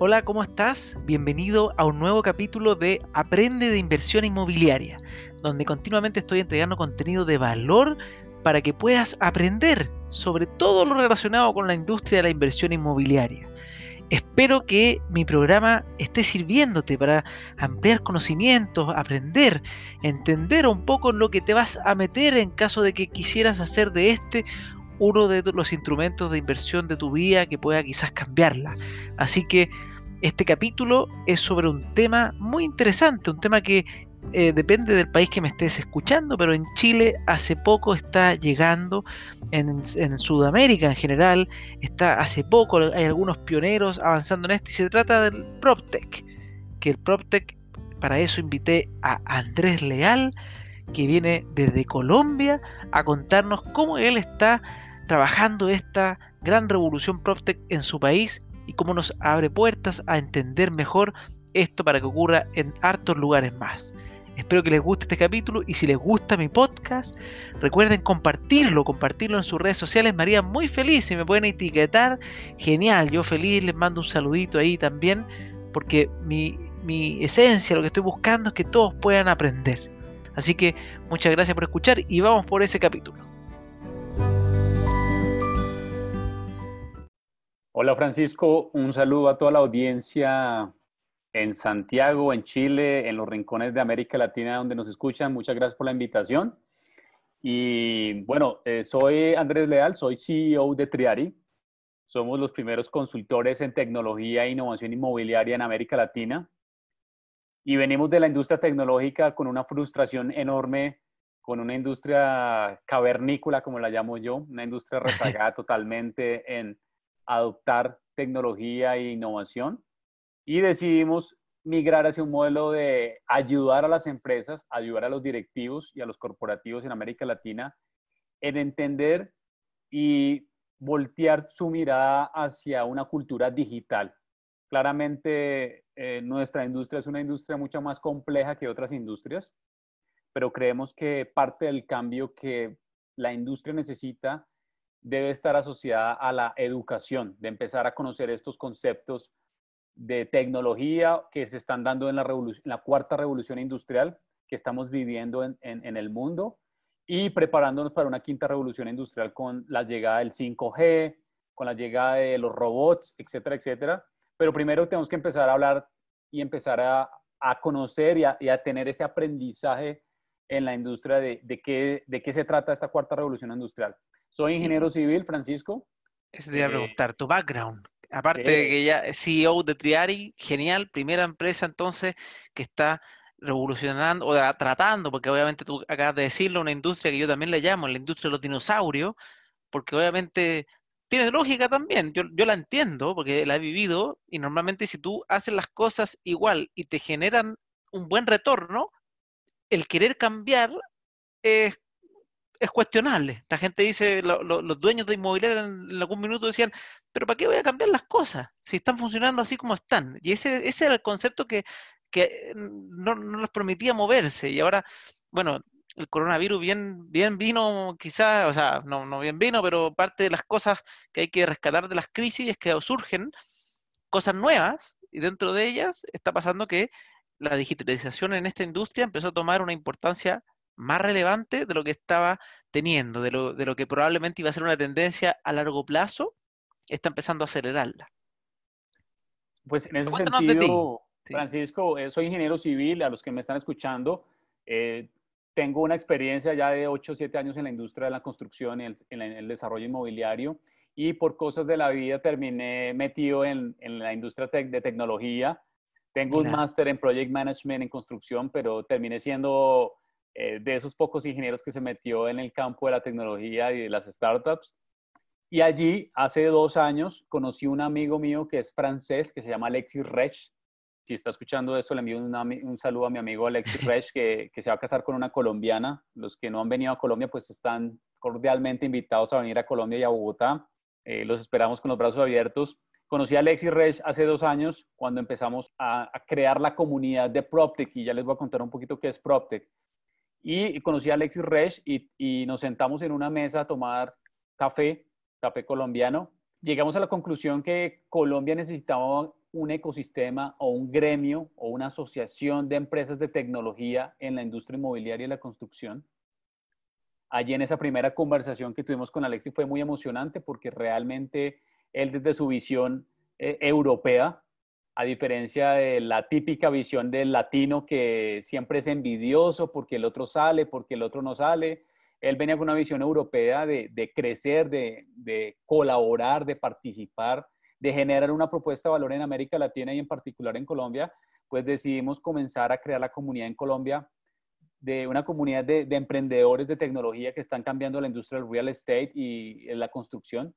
Hola, ¿cómo estás? Bienvenido a un nuevo capítulo de Aprende de Inversión Inmobiliaria, donde continuamente estoy entregando contenido de valor para que puedas aprender sobre todo lo relacionado con la industria de la inversión inmobiliaria. Espero que mi programa esté sirviéndote para ampliar conocimientos, aprender, entender un poco lo que te vas a meter en caso de que quisieras hacer de este uno de los instrumentos de inversión de tu vida que pueda quizás cambiarla. Así que este capítulo es sobre un tema muy interesante, un tema que eh, depende del país que me estés escuchando, pero en Chile hace poco está llegando, en, en, Sudamérica en general, está hace poco, hay algunos pioneros avanzando en esto y se trata del PropTech, que el PropTech, para eso invité a Andrés Leal, que viene desde Colombia a contarnos cómo él está trabajando esta gran revolución PropTech en su país y cómo nos abre puertas a entender mejor esto para que ocurra en hartos lugares más. Espero que les guste este capítulo y si les gusta mi podcast, recuerden compartirlo, compartirlo en sus redes sociales. Me haría muy feliz si me pueden etiquetar. Genial, yo feliz les mando un saludito ahí también, porque mi, mi esencia, lo que estoy buscando es que todos puedan aprender. Así que muchas gracias por escuchar y vamos por ese capítulo. Hola Francisco, un saludo a toda la audiencia en Santiago, en Chile, en los rincones de América Latina donde nos escuchan. Muchas gracias por la invitación. Y bueno, eh, soy Andrés Leal, soy CEO de Triari. Somos los primeros consultores en tecnología e innovación inmobiliaria en América Latina. Y venimos de la industria tecnológica con una frustración enorme, con una industria cavernícola, como la llamo yo, una industria rezagada totalmente en adoptar tecnología e innovación y decidimos migrar hacia un modelo de ayudar a las empresas, ayudar a los directivos y a los corporativos en América Latina en entender y voltear su mirada hacia una cultura digital. Claramente eh, nuestra industria es una industria mucho más compleja que otras industrias, pero creemos que parte del cambio que la industria necesita debe estar asociada a la educación, de empezar a conocer estos conceptos de tecnología que se están dando en la, cuarta revolución industrial que estamos viviendo en, el mundo y preparándonos para una quinta revolución industrial con la llegada del 5G, con la llegada de los robots, etcétera, etcétera. Pero primero tenemos que empezar a hablar y empezar a, conocer y a, tener ese aprendizaje en la industria de qué se trata esta cuarta revolución industrial. Soy ingeniero civil, Francisco. Iba a eh, preguntar, tu background. Aparte de que ya es CEO de Triari, genial, primera empresa entonces que está revolucionando o tratando, porque obviamente tú acabas de decirlo, una industria que yo también le llamo la industria de los dinosaurios, porque obviamente tiene lógica también, yo, yo la entiendo porque la he vivido y normalmente si tú haces las cosas igual y te generan un buen retorno, el querer cambiar es es cuestionable. La gente dice, los dueños de inmobiliaria en, algún minuto decían, pero ¿para qué voy a cambiar las cosas si están funcionando así como están? Y ese, ese era el concepto que, que no, no les permitía moverse. Y ahora, bueno, el coronavirus bien, bien vino, quizás, o sea, no, no bien vino, pero parte de las cosas que hay que rescatar de las crisis es que surgen cosas nuevas y dentro de ellas está pasando que la digitalización en esta industria empezó a tomar una importancia más relevante de lo que estaba teniendo, de lo, de lo que probablemente iba a ser una tendencia a largo plazo, está empezando a acelerarla. Pues en ese sentido, Francisco, eh, soy ingeniero civil, a los que me están escuchando, eh, tengo una experiencia ya de 8 o 7 años en la industria de la construcción y en, el desarrollo inmobiliario y por cosas de la vida terminé metido en, en la industria de tecnología. Tengo un máster en Project Management en construcción, pero terminé siendo eh, de esos pocos ingenieros que se metió en el campo de la tecnología y de las startups. Y allí, hace dos años, conocí un amigo mío que es francés, que se llama Alexis Rech. Si está escuchando esto, le envío un saludo a mi amigo Alexis Rech, que, que, se va a casar con una colombiana. Los que no han venido a Colombia, pues están cordialmente invitados a venir a Colombia y a Bogotá. Eh, los esperamos con los brazos abiertos. Conocí a Alexis Rech hace dos años, cuando empezamos a, a crear la comunidad de PropTech, y ya les voy a contar un poquito qué es PropTech. Y conocí a Alexis Resch y, nos sentamos en una mesa a tomar café, café colombiano. Llegamos a la conclusión que Colombia necesitaba un ecosistema o un gremio o una asociación de empresas de tecnología en la industria inmobiliaria y la construcción. Allí en esa primera conversación que tuvimos con Alexi fue muy emocionante porque realmente él desde su visión eh, europea, a diferencia de la típica visión del latino que siempre es envidioso porque el otro sale, porque el otro no sale, él venía con una visión europea de, crecer, de, de, colaborar, de participar, de generar una propuesta de valor en América Latina y en particular en Colombia, pues decidimos comenzar a crear la comunidad en Colombia de una comunidad de, emprendedores de tecnología que están cambiando la industria del real estate y la construcción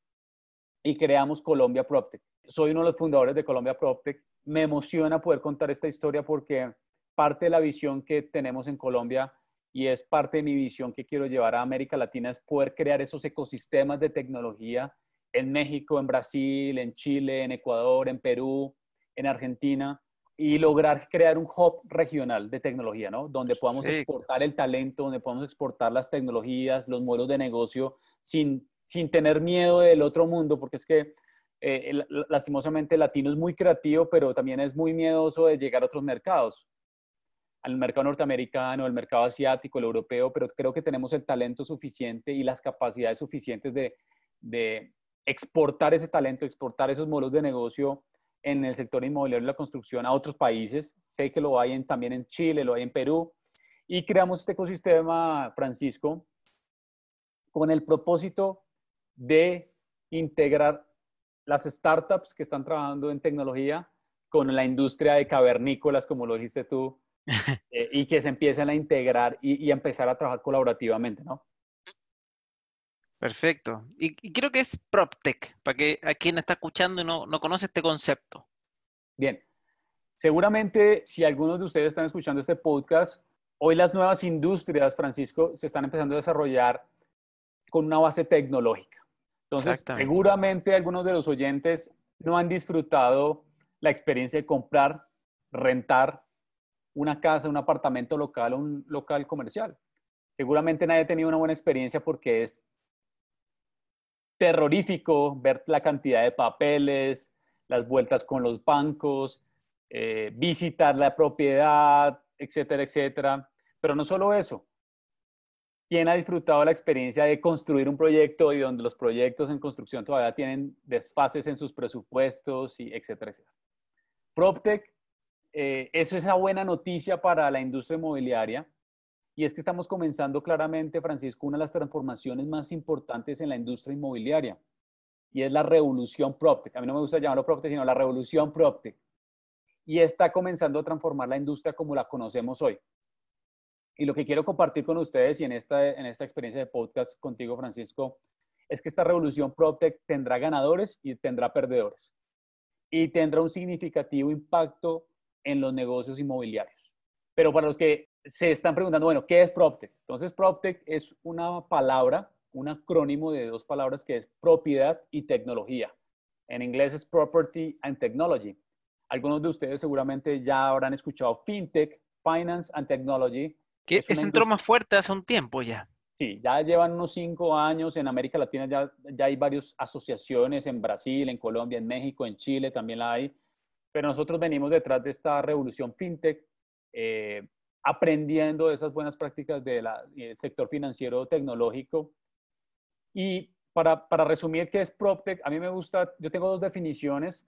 y creamos Colombia PropTech. Soy uno de los fundadores de Colombia PropTech. Me emociona poder contar esta historia porque parte de la visión que tenemos en Colombia y es parte de mi visión que quiero llevar a América Latina es poder crear esos ecosistemas de tecnología en México, en Brasil, en Chile, en Ecuador, en Perú, en Argentina y lograr crear un hub regional de tecnología, ¿no? Donde podamos exportar el talento, donde podamos exportar las tecnologías, los modelos de negocio sin, sin tener miedo del otro mundo, porque es que eh, lastimosamente el latino es muy creativo, pero también es muy miedoso de llegar a otros mercados, al mercado norteamericano, el mercado asiático, el europeo, pero creo que tenemos el talento suficiente y las capacidades suficientes de, de exportar ese talento, exportar esos modelos de negocio en el sector inmobiliario y la construcción a otros países. Sé que lo hay en, también en Chile, lo hay en Perú. Y creamos este ecosistema, Francisco, con el propósito de integrar las startups que están trabajando en tecnología con la industria de cavernícolas, como lo dijiste tú, eh, y que se empiecen a integrar y, y empezar a trabajar colaborativamente, ¿no? Perfecto. Y, creo que es PropTech, para que a quien está escuchando y no, no conoce este concepto. Bien. Seguramente si algunos de ustedes están escuchando este podcast, hoy las nuevas industrias, Francisco, se están empezando a desarrollar con una base tecnológica. Entonces, seguramente algunos de los oyentes no han disfrutado la experiencia de comprar, rentar una casa, un apartamento local o un local comercial. Seguramente nadie ha tenido una buena experiencia porque es terrorífico ver la cantidad de papeles, las vueltas con los bancos, eh, visitar la propiedad, etcétera, etcétera. Pero no solo eso. ¿Quién ha disfrutado la experiencia de construir un proyecto y donde los proyectos en construcción todavía tienen desfases en sus presupuestos y etcétera, etcétera? PropTech, eh, eso es una buena noticia para la industria inmobiliaria y es que estamos comenzando claramente, Francisco, una de las transformaciones más importantes en la industria inmobiliaria. Y es la revolución PropTech. A mí no me gusta llamarlo PropTech, sino la revolución PropTech. Y está comenzando a transformar la industria como la conocemos hoy. Y lo que quiero compartir con ustedes y en esta, en esta experiencia de podcast contigo, Francisco, es que esta revolución PropTech tendrá ganadores y tendrá perdedores. Y tendrá un significativo impacto en los negocios inmobiliarios. Pero para los que se están preguntando, bueno, ¿qué es PropTech? Entonces, PropTech es una palabra, un acrónimo de dos palabras que es propiedad y tecnología. En inglés es Property and Technology. Algunos de ustedes seguramente ya habrán escuchado FinTech, Finance and Technology. Que es, entró más fuerte hace un tiempo ya. Sí, ya llevan unos cinco años. En América Latina ya, ya hay varias asociaciones, en Brasil, en Colombia, en México, en Chile también la hay. Pero nosotros venimos detrás de esta revolución FinTech. Eh, aprendiendo esas buenas prácticas del sector financiero tecnológico. Y para, para, resumir qué es PropTech, a mí me gusta, yo tengo dos definiciones.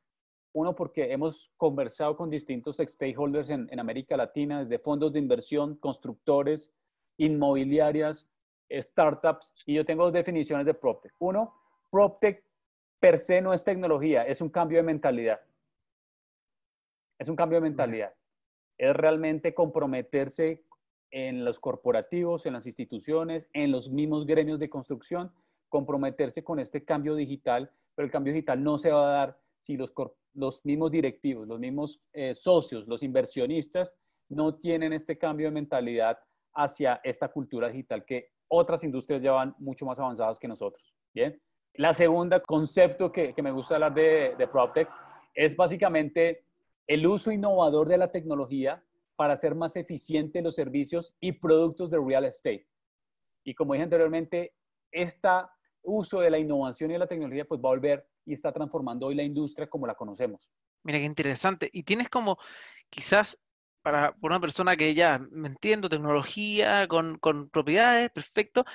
Uno, porque hemos conversado con distintos stakeholders en, en América Latina, desde fondos de inversión, constructores, inmobiliarias, startups, y yo tengo dos definiciones de PropTech. Uno, PropTech per se no es tecnología, es un cambio de mentalidad. Es un cambio de mentalidad es realmente comprometerse en los corporativos, en las instituciones, en los mismos gremios de construcción, comprometerse con este cambio digital, pero el cambio digital no se va a dar si los, los mismos directivos, los mismos eh, socios, los inversionistas no tienen este cambio de mentalidad hacia esta cultura digital que otras industrias llevan mucho más avanzadas que nosotros. Bien. La segunda concepto que, me gusta hablar de, de PropTech es básicamente el uso innovador de la tecnología para hacer más eficientes los servicios y productos de real estate. Y como dije anteriormente, esta uso de la innovación y de la tecnología pues va a volver y está transformando hoy la industria como la conocemos. Mira qué interesante. Y tienes como quizás para una persona que ya me entiendo, tecnología, con, con propiedades, perfecto.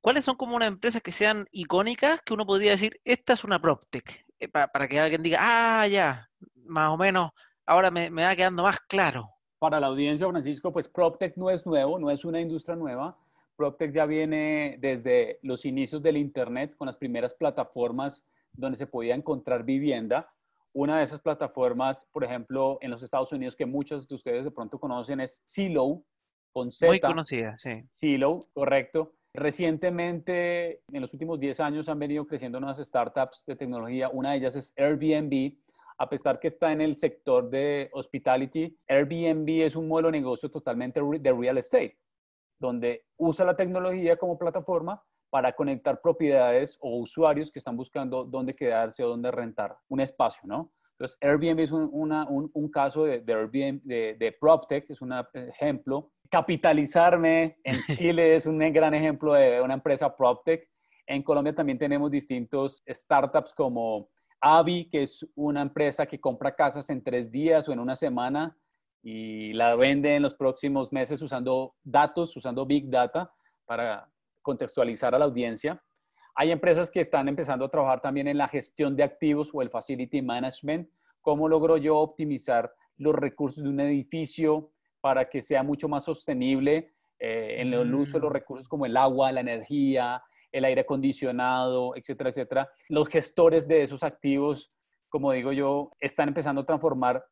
¿Cuáles son como unas empresas que sean icónicas que uno podría decir, esta es una PropTech? Eh, para, que alguien diga, ah, ya, más o menos, ahora me, me va quedando más claro. Para la audiencia, Francisco, pues PropTech no es nuevo, no es una industria nueva. PropTech ya viene desde los inicios del Internet con las primeras plataformas donde se podía encontrar vivienda. Una de esas plataformas, por ejemplo, en los Estados Unidos, que muchos de ustedes de pronto conocen, es Zillow, con Z. Muy conocida, sí. Zillow, correcto. Recientemente, en los últimos 10 años, han venido creciendo nuevas startups de tecnología. Una de ellas es Airbnb. A pesar que está en el sector de hospitality, Airbnb es un modelo de negocio totalmente de real estate, donde usa la tecnología como plataforma para conectar propiedades o usuarios que están buscando dónde quedarse o dónde rentar un espacio, ¿no? Entonces, Airbnb es un, un, caso de, de, Airbnb, de, de PropTech, es un ejemplo. Capitalizarme en Chile es un gran ejemplo de una empresa PropTech. En Colombia también tenemos distintos startups como Avi, que es una empresa que compra casas en tres días o en una semana y la vende en los próximos meses usando datos, usando Big Data para contextualizar a la audiencia. Hay empresas que están empezando a trabajar también en la gestión de activos o el facility management. ¿Cómo logro yo optimizar los recursos de un edificio para que sea mucho más sostenible eh, en el uso de los mm. recursos como el agua, la energía, el aire acondicionado, etcétera, etcétera? Los gestores de esos activos, como digo yo, están empezando a transformar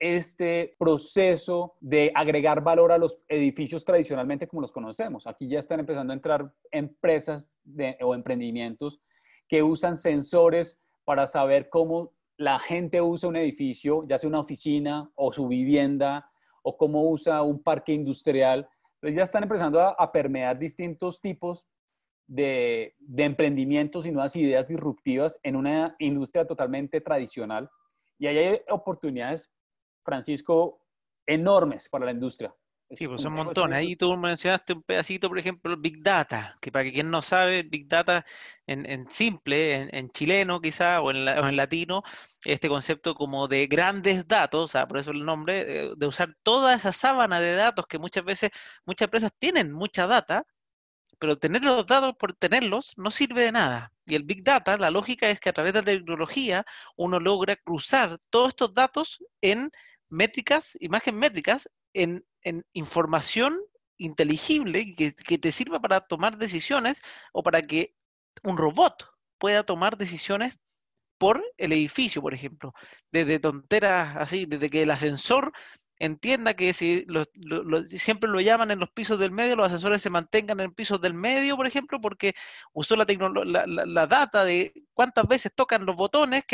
este proceso de agregar valor a los edificios tradicionalmente como los conocemos. Aquí ya están empezando a entrar empresas o emprendimientos que usan sensores para saber cómo la gente usa un edificio, ya sea una oficina o su vivienda, o cómo usa un parque industrial. Entonces ya están empezando a, permear distintos tipos de, de emprendimientos y nuevas ideas disruptivas en una industria totalmente tradicional. Y ahí hay oportunidades Francisco, enormes para la industria. Sí, pues son montones. Ahí tú mencionaste un pedacito, por ejemplo, Big Data, que para quien no sabe, Big Data en, simple, en, chileno quizá, o en, latino, este concepto como de grandes datos, por eso el nombre, de, usar toda esa sábana de datos que muchas veces, muchas empresas tienen mucha data, pero tener los datos por tenerlos no sirve de nada. Y el Big Data, la lógica es que a través de la tecnología uno logra cruzar todos estos datos en métricas, imagen métricas, en, información inteligible que, que, te sirva para tomar decisiones o para que un robot pueda tomar decisiones por el edificio, por ejemplo. Desde tonteras así, desde que el ascensor entienda que si siempre lo llaman en los pisos del medio, los asesores se mantengan en pisos del medio, por ejemplo, porque usó la, la, data de cuántas veces tocan los botones,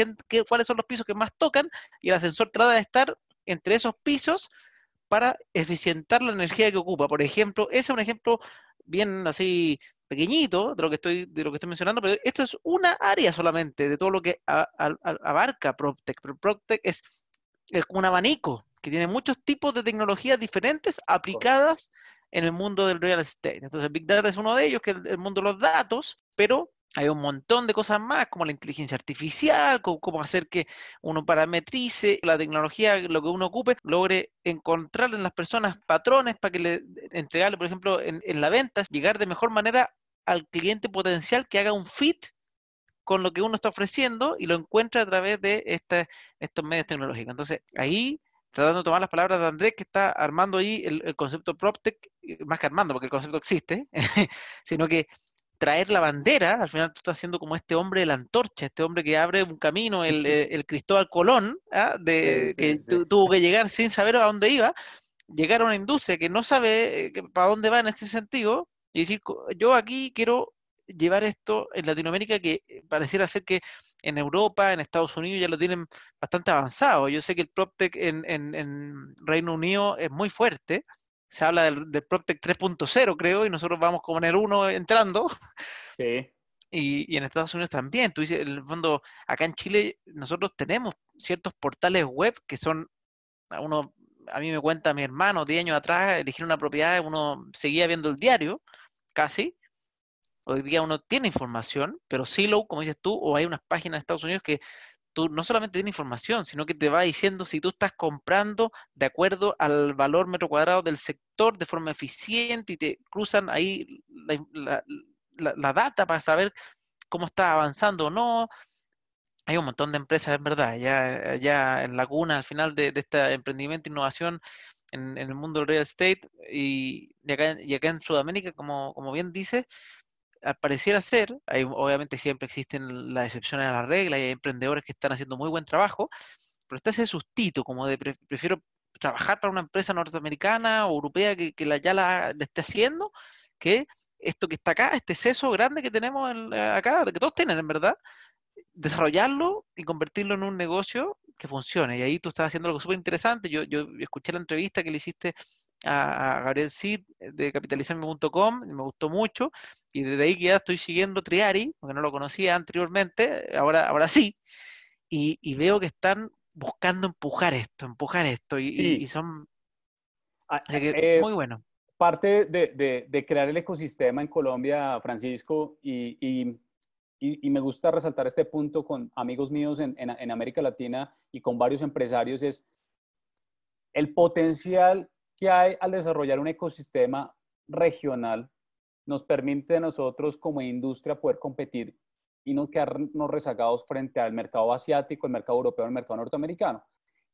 cuáles son los pisos que más tocan, y el ascensor trata de estar entre esos pisos para eficientar la energía que ocupa. Por ejemplo, ese es un ejemplo bien así pequeñito de lo que estoy de lo que estoy mencionando, pero esto es una área solamente de todo lo que abarca PropTech. Pero PropTech es, es un abanico que tiene muchos tipos de tecnologías diferentes aplicadas en el mundo del real estate. Entonces, Big Data es uno de ellos, que es el mundo de los datos, pero hay un montón de cosas más, como la inteligencia artificial, cómo, hacer que uno parametrice la tecnología, lo que uno ocupe, logre encontrar en las personas patrones para que le entregarle, por ejemplo, en, la venta, llegar de mejor manera al cliente potencial que haga un fit con lo que uno está ofreciendo y lo encuentre a través de estos medios tecnológicos. Entonces, ahí tratando de tomar las palabras de Andrés, que está armando ahí el, concepto PropTech, eh, más que armando, porque el concepto existe, sino que traer la bandera, al final tú estás haciendo como este hombre de la antorcha, este hombre que abre un camino, el, el Cristóbal Colón, ¿ah? de, que tuvo que llegar sin saber a dónde iba, llegar a una industria que no sabe eh, para dónde va en este sentido, y decir, yo aquí quiero llevar esto en Latinoamérica que eh, pareciera ser que en Europa, en Estados Unidos ya lo tienen bastante avanzado. Yo sé que el PropTech en, en, Reino Unido es muy fuerte. Se habla del, del PropTech 3.0, creo, y nosotros vamos como en el 1 entrando. Sí. Y, y, en Estados Unidos también. Tú dices, en el fondo, acá en Chile nosotros tenemos ciertos portales web que son, a uno, a mí me cuenta mi hermano, 10 años atrás, elegir una propiedad, uno seguía viendo el diario, casi, Hoy día uno tiene información, pero silo, como dices tú, o hay unas páginas de Estados Unidos que tú no solamente tienes información, sino que te va diciendo si tú estás comprando de acuerdo al valor metro cuadrado del sector de forma eficiente y te cruzan ahí la, la data para saber cómo está avanzando o no, hay un montón de empresas, en verdad, ya, ya en la cuna al final de, este emprendimiento e innovación en, el mundo del real estate y, acá, y acá en Sudamérica, como, como bien dice, pareciera ser, hay, obviamente siempre existen las excepciones a la regla y hay emprendedores que están haciendo muy buen trabajo, pero está ese sustito como de prefiero trabajar para una empresa norteamericana o europea que, la, ya la, esté haciendo, que esto que está acá, este seso grande que tenemos acá, que todos tienen en verdad, desarrollarlo y convertirlo en un negocio que funcione. Y ahí tú estás haciendo algo súper interesante. Yo, yo escuché la entrevista que le hiciste a, Gabriel Cid de capitalizarme.com, me gustó mucho, y desde ahí que ya estoy siguiendo Triari, porque no lo conocía anteriormente, ahora, ahora sí, y, veo que están buscando empujar esto, empujar esto, y, son... Ah, eh, muy bueno. Parte de, de, crear el ecosistema en Colombia, Francisco, y y, me gusta resaltar este punto con amigos míos en, en, América Latina y con varios empresarios, es el potencial que hay al desarrollar un ecosistema regional nos permite a nosotros como industria poder competir y no quedarnos rezagados frente al mercado asiático, el mercado europeo, el mercado norteamericano.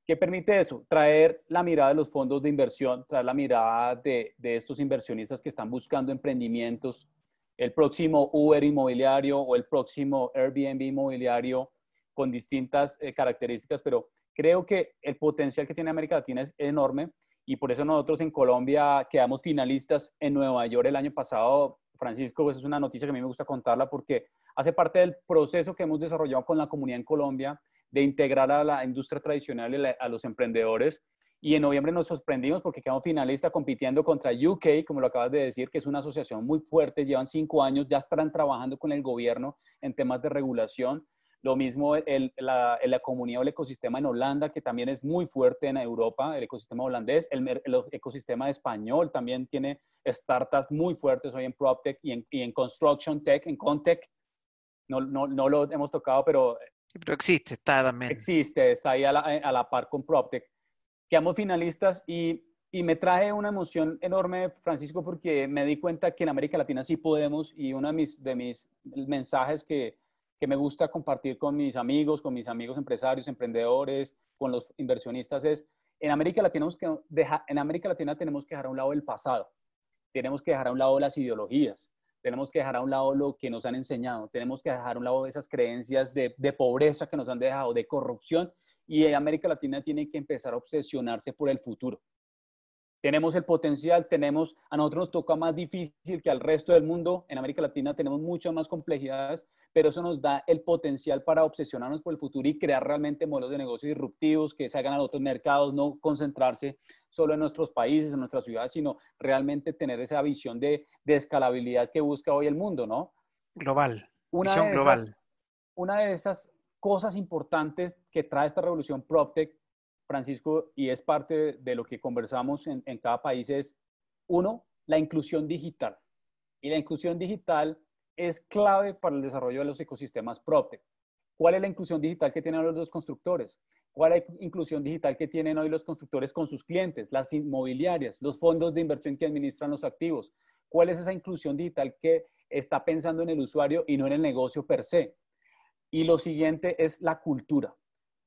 ¿Qué permite eso? Traer la mirada de los fondos de inversión, traer la mirada de, de estos inversionistas que están buscando emprendimientos el próximo Uber inmobiliario o el próximo Airbnb inmobiliario con distintas eh, características, pero creo que el potencial que tiene América Latina es enorme y por eso nosotros en Colombia quedamos finalistas en Nueva York el año pasado. Francisco, pues es una noticia que a mí me gusta contarla porque hace parte del proceso que hemos desarrollado con la comunidad en Colombia de integrar a la industria tradicional y a los emprendedores y en noviembre nos sorprendimos porque quedamos finalistas compitiendo contra UK, como lo acabas de decir, que es una asociación muy fuerte, llevan cinco años, ya estarán trabajando con el gobierno en temas de regulación. Lo mismo el, la, la, comunidad o el ecosistema en Holanda, que también es muy fuerte en Europa, el ecosistema holandés, el, el ecosistema español también tiene startups muy fuertes hoy en PropTech y en, y en Construction Tech, en Contech. No, no, no, lo hemos tocado, pero... Pero existe, está también. Existe, está ahí a la, a la par con PropTech quedamos finalistas y, y, me traje una emoción enorme, Francisco, porque me di cuenta que en América Latina sí podemos y uno de mis, de mis mensajes que, que me gusta compartir con mis amigos, con mis amigos empresarios, emprendedores, con los inversionistas es, en América Latina, que en América Latina tenemos que dejar a un lado el pasado, tenemos que dejar a un lado las ideologías, tenemos que dejar a un lado lo que nos han enseñado, tenemos que dejar a un lado esas creencias de, de pobreza que nos han dejado, de corrupción y América Latina tiene que empezar a obsesionarse por el futuro. Tenemos el potencial, tenemos, a nosotros nos toca más difícil que al resto del mundo. En América Latina tenemos muchas más complejidades, pero eso nos da el potencial para obsesionarnos por el futuro y crear realmente modelos de negocio disruptivos que salgan a otros mercados, no concentrarse solo en nuestros países, en nuestras ciudades, sino realmente tener esa visión de, de escalabilidad que busca hoy el mundo, ¿no? Global. Una visión global. Una de esas cosas importantes que trae esta revolución PropTech, Francisco, y es parte de lo que conversamos en, cada país, es, uno, la inclusión digital. Y la inclusión digital es clave para el desarrollo de los ecosistemas PropTech. ¿Cuál es la inclusión digital que tienen los constructores? ¿Cuál es la inclusión digital que tienen hoy los constructores con sus clientes, las inmobiliarias, los fondos de inversión que administran los activos? ¿Cuál es esa inclusión digital que está pensando en el usuario y no en el negocio per se? Y lo siguiente es la cultura.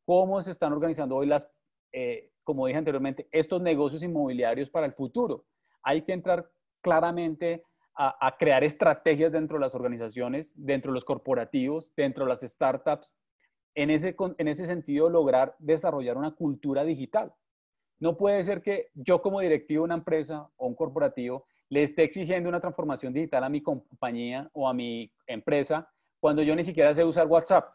¿Cómo se están organizando hoy las, eh, como dije anteriormente, estos negocios inmobiliarios para el futuro? Hay que entrar claramente a, crear estrategias dentro de las organizaciones, dentro de los corporativos, dentro de las startups. En ese, en ese sentido, lograr desarrollar una cultura digital. No puede ser que yo como directivo de una empresa o un corporativo le esté exigiendo una transformación digital a mi compañía o a mi empresa cuando yo ni siquiera sé usar WhatsApp.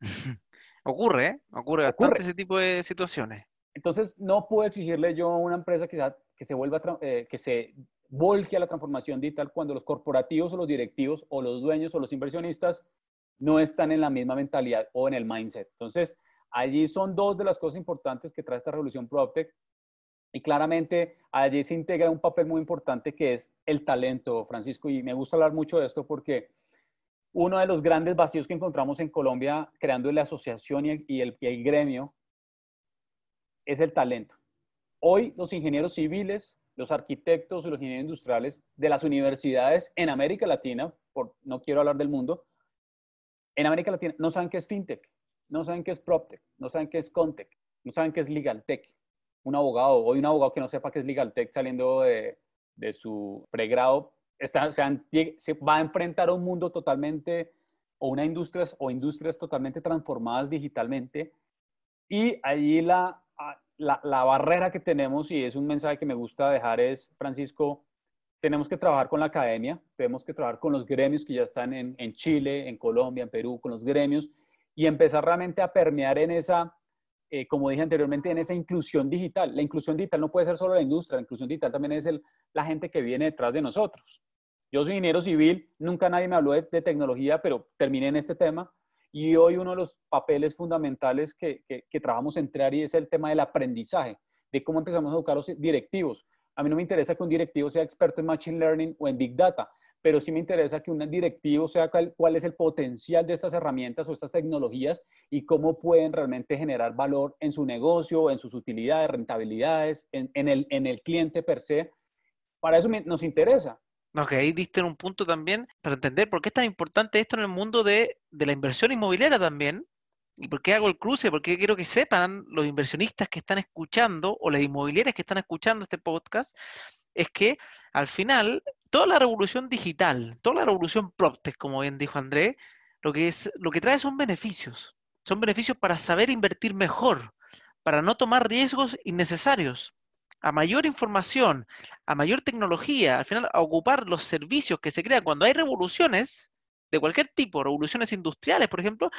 ocurre, ¿eh? Ocurre bastante ese tipo de situaciones. Entonces, no puedo exigirle yo a una empresa que, que se vuelva, eh, que se volque a la transformación digital cuando los corporativos o los directivos o los dueños o los inversionistas no están en la misma mentalidad o en el mindset. Entonces, allí son dos de las cosas importantes que trae esta revolución PropTech. Y claramente allí se integra un papel muy importante que es el talento, Francisco, y me gusta hablar mucho de esto porque uno de los grandes vacíos que encontramos en Colombia creando la asociación y el, gremio es el talento. Hoy los ingenieros civiles, los arquitectos y los ingenieros industriales de las universidades en América Latina, por, no quiero hablar del mundo, en América Latina no saben qué es fintech, no saben qué es proptech, no saben qué es contech, no saben qué es legaltech un abogado, hoy un abogado que no sepa qué es Legal Tech saliendo de, su pregrado, se, va a enfrentar a un mundo totalmente, o una industrias, o industrias totalmente transformadas digitalmente. Y allí la, la, la, barrera que tenemos, y es un mensaje que me gusta dejar, es, Francisco, tenemos que trabajar con la academia, tenemos que trabajar con los gremios que ya están en, en Chile, en Colombia, en Perú, con los gremios, y empezar realmente a permear en esa eh, como dije anteriormente, en esa inclusión digital. La inclusión digital no puede ser solo la industria, la inclusión digital también es el, la gente que viene detrás de nosotros. Yo soy ingeniero civil, nunca nadie me habló de, tecnología, pero terminé en este tema. Y hoy uno de los papeles fundamentales que, que, que trabajamos en Triari es el tema del aprendizaje, de cómo empezamos a educar a los directivos. A mí no me interesa que un directivo sea experto en Machine Learning o en Big Data pero sí me interesa que un directivo sea cuál, es el potencial de estas herramientas o estas tecnologías y cómo pueden realmente generar valor en su negocio, en sus utilidades, rentabilidades, en, el, en el cliente per se. Para eso nos interesa. Ok, ahí diste en un punto también para entender por qué es tan importante esto en el mundo de, de la inversión inmobiliaria también. ¿Y por qué hago el cruce? Porque quiero que sepan los inversionistas que están escuchando o las inmobiliarias que están escuchando este podcast, es que al final toda la revolución digital, toda la revolución PropTech, como bien dijo André, lo que, es, lo que trae son beneficios. Son beneficios para saber invertir mejor, para no tomar riesgos innecesarios. A mayor información, a mayor tecnología, al final a ocupar los servicios que se crean cuando hay revoluciones de cualquier tipo, revoluciones industriales, por ejemplo,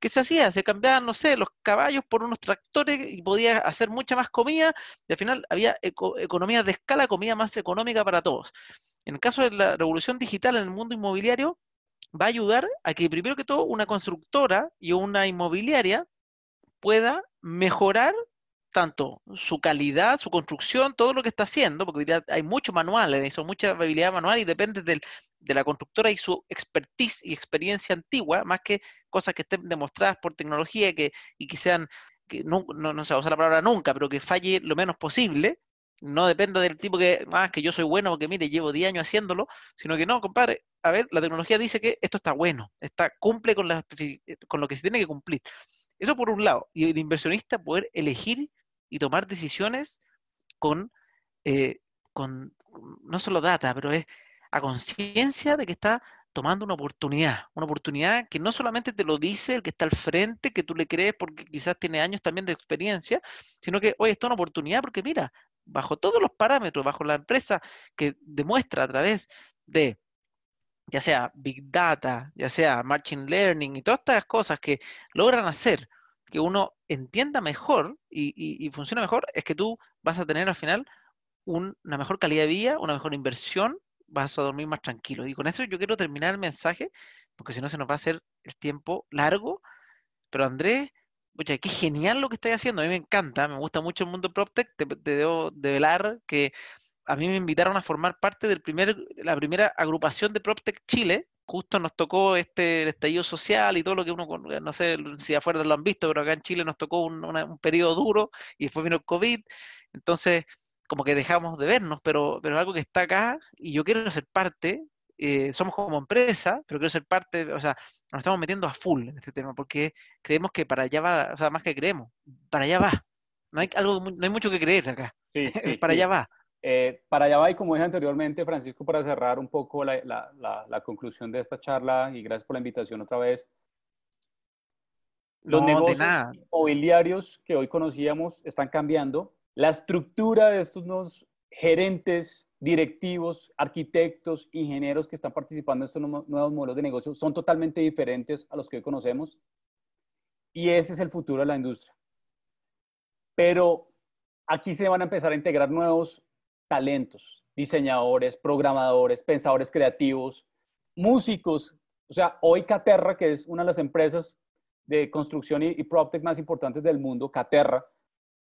¿qué se hacía? Se cambiaban, no sé, los caballos por unos tractores y podía hacer mucha más comida y al final había economías de escala, comida más económica para todos. En el caso de la revolución digital en el mundo inmobiliario, va a ayudar a que primero que todo una constructora y una inmobiliaria pueda mejorar tanto su calidad, su construcción, todo lo que está haciendo, porque hay mucho manual eso, mucha habilidad manual y depende de la constructora y su expertise y experiencia antigua, más que cosas que estén demostradas por tecnología que, y que sean, que no, no, se va a usar la palabra nunca, pero que falle lo menos posible, no depende del tipo que, más ah, que yo soy bueno porque mire, llevo 10 años haciéndolo, sino que no, compadre, a ver, la tecnología dice que esto está bueno, está, cumple con, con lo que se tiene que cumplir. Eso por un lado, y el inversionista poder elegir y tomar decisiones con, eh, con no solo data, pero es a conciencia de que está tomando una oportunidad, una oportunidad que no solamente te lo dice el que está al frente, que tú le crees porque quizás tiene años también de experiencia, sino que, oye, esto es una oportunidad porque mira, bajo todos los parámetros, bajo la empresa que demuestra a través de ya sea Big Data, ya sea Machine Learning y todas estas cosas que logran hacer que uno entienda mejor y, funcione mejor, es que tú vas a tener al final una mejor calidad de vida, una mejor inversión, vas a dormir más tranquilo. Y con eso yo quiero terminar el mensaje, porque si no se nos va a hacer el tiempo largo. Pero Andrés, oye, qué genial lo que estás haciendo, a mí me encanta, me gusta mucho el mundo PropTech, te, debo develar que a mí me invitaron a formar parte del primer, la primera agrupación de PropTech Chile. Justo nos tocó este estallido social y todo lo que uno, no sé si afuera lo han visto, pero acá en Chile nos tocó un, un periodo duro y después vino el COVID. Entonces, como que dejamos de vernos, pero, pero algo que está acá y yo quiero ser parte eh, somos como empresa, pero quiero ser parte, o sea, nos estamos metiendo a full en este tema, porque creemos que para allá va, o sea, más que creemos, para allá va. No hay, algo, no hay mucho que creer acá. Sí, para allá va. Eh, para allá va, y como dije anteriormente, Francisco, para cerrar un poco la, la, la, conclusión de esta charla, y gracias por la invitación otra vez. Los negocios inmobiliarios que hoy conocíamos están cambiando. La estructura de estos nuevos gerentes directivos, arquitectos, ingenieros que están participando en estos nuevos modelos de negocio son totalmente diferentes a los que hoy conocemos. Y ese es el futuro de la industria. Pero aquí se van a empezar a integrar nuevos talentos, diseñadores, programadores, pensadores creativos, músicos. O sea, hoy Caterra, que es una de las empresas de construcción y, y PropTech más importantes del mundo, Caterra,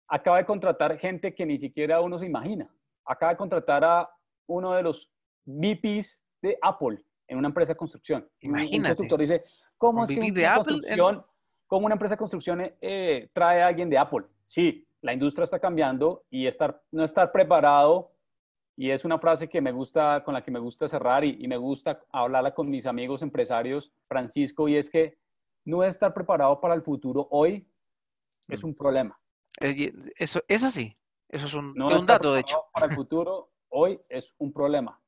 acaba de contratar gente que ni siquiera uno se imagina. Acaba de contratar a uno de los VPs de Apple en una empresa de construcción. Imagínate. Un constructor dice, ¿cómo es que una en- construcción, cómo una empresa de construcción eh, trae a alguien de Apple? Sí, la industria está cambiando y estar, no estar preparado, y es una frase que me gusta, con la que me gusta cerrar y, y me gusta hablarla con mis amigos empresarios, Francisco, y es que no estar preparado para el futuro hoy es Mm. un problema. Eso es así. Eso es un, No es un estar dato, de hecho. para el futuro hoy es un problema.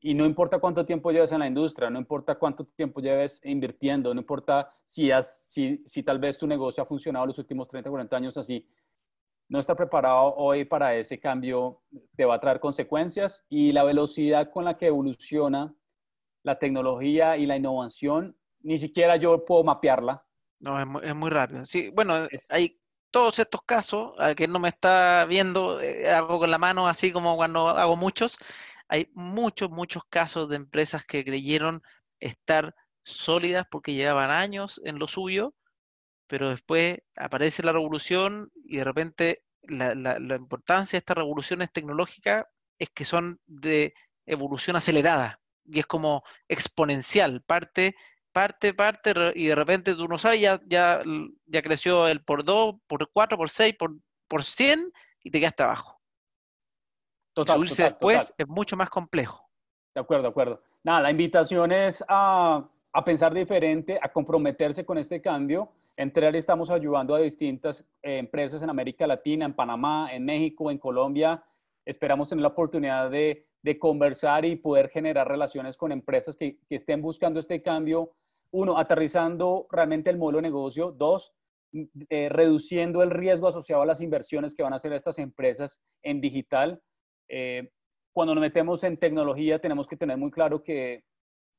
Y no importa cuánto tiempo lleves en la industria, no importa cuánto tiempo lleves invirtiendo, no importa si, has, si, si tal vez tu negocio ha funcionado los últimos 30, 40 años así, no estar preparado hoy para ese cambio te va a traer consecuencias y la velocidad con la que evoluciona la tecnología y la innovación, ni siquiera yo puedo mapearla. No, es muy, es muy rápido. Sí, bueno, Es- hay todos estos casos, al que no me está viendo, eh, hago con la mano así como cuando hago muchos. Hay muchos, muchos casos de empresas que creyeron estar sólidas porque llevaban años en lo suyo, pero después aparece la revolución y de repente la, la- la importancia de estas revoluciones tecnológicas es que son de evolución acelerada y es como exponencial, parte parte, parte, y de repente tú no sabes, ya, ya, ya creció el por 2, por 4, por 6, por, por 100 y te quedaste abajo. Total, Subirse total, después total. es mucho más complejo. De acuerdo, de acuerdo. Nada, la invitación es a, a pensar diferente, a comprometerse con este cambio. Entre él estamos ayudando a distintas eh, empresas en América Latina, en Panamá, en México, en Colombia. Esperamos tener la oportunidad de, conversar y poder generar relaciones con empresas que, estén buscando este cambio. Uno, aterrizando realmente el modelo de negocio. Dos, eh, reduciendo el riesgo asociado a las inversiones que van a hacer estas empresas en digital. Eh, cuando nos metemos en tecnología tenemos que tener muy claro que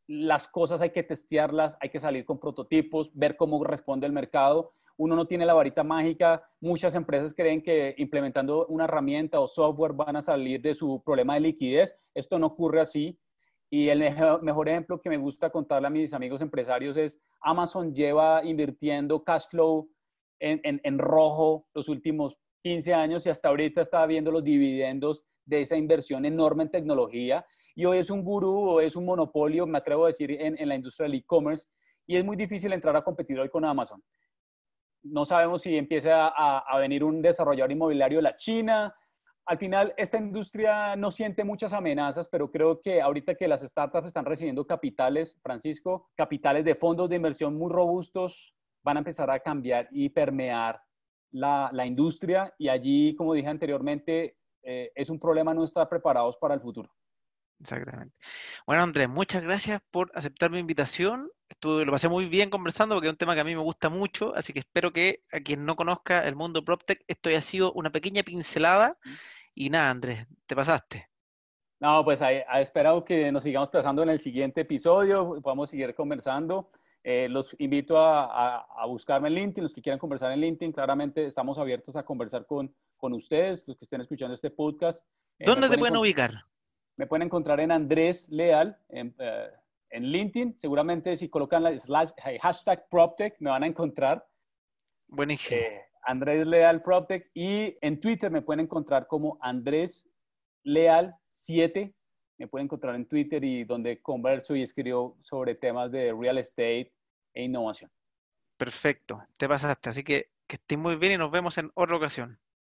las cosas hay que testearlas, hay que salir con prototipos, ver cómo responde el mercado. Uno no tiene la varita mágica. Muchas empresas creen que implementando una herramienta o software van a salir de su problema de liquidez. Esto no ocurre así. Y el mejor, ejemplo que me gusta contarle a mis amigos empresarios es Amazon lleva invirtiendo cash flow en, en, en rojo los últimos 15 años y hasta ahorita estaba viendo los dividendos de esa inversión enorme en tecnología y hoy es un gurú o es un monopolio, me atrevo a decir, en, en la industria del e-commerce y es muy difícil entrar a competir hoy con Amazon. No sabemos si empieza a, a, venir un desarrollador inmobiliario de la China. Al final, esta industria no siente muchas amenazas, pero creo que ahorita que las startups están recibiendo capitales, Francisco, capitales de fondos de inversión muy robustos, van a empezar a cambiar y permear la, la industria y allí, como dije anteriormente, eh, es un problema no estar preparados para el futuro. Exactamente. Bueno, Andrés, muchas gracias por aceptar mi invitación. Estuve, lo pasé muy bien conversando porque es un tema que a mí me gusta mucho, así que espero que a quien no conozca el mundo PropTech, esto haya sido una pequeña pincelada. Y nada, Andrés, te pasaste. No, pues he esperado que nos sigamos pasando en el siguiente episodio, podamos seguir conversando. Eh, los invito a, a, a, buscarme en LinkedIn, los que quieran conversar en LinkedIn, claramente estamos abiertos a conversar con, con ustedes, los que estén escuchando este podcast. Eh, ¿Dónde te pueden ubicar? Me pueden encontrar en Andrés Leal, en, uh, en LinkedIn. Seguramente si colocan la slash, hashtag PropTech me van a encontrar. Buenísimo. Eh, Andrés Leal PropTech. Y en Twitter me pueden encontrar como Andrés Leal 7. Me pueden encontrar en Twitter y donde converso y escribo sobre temas de real estate e innovación. Perfecto, te pasaste. Así que que estés muy bien y nos vemos en otra ocasión.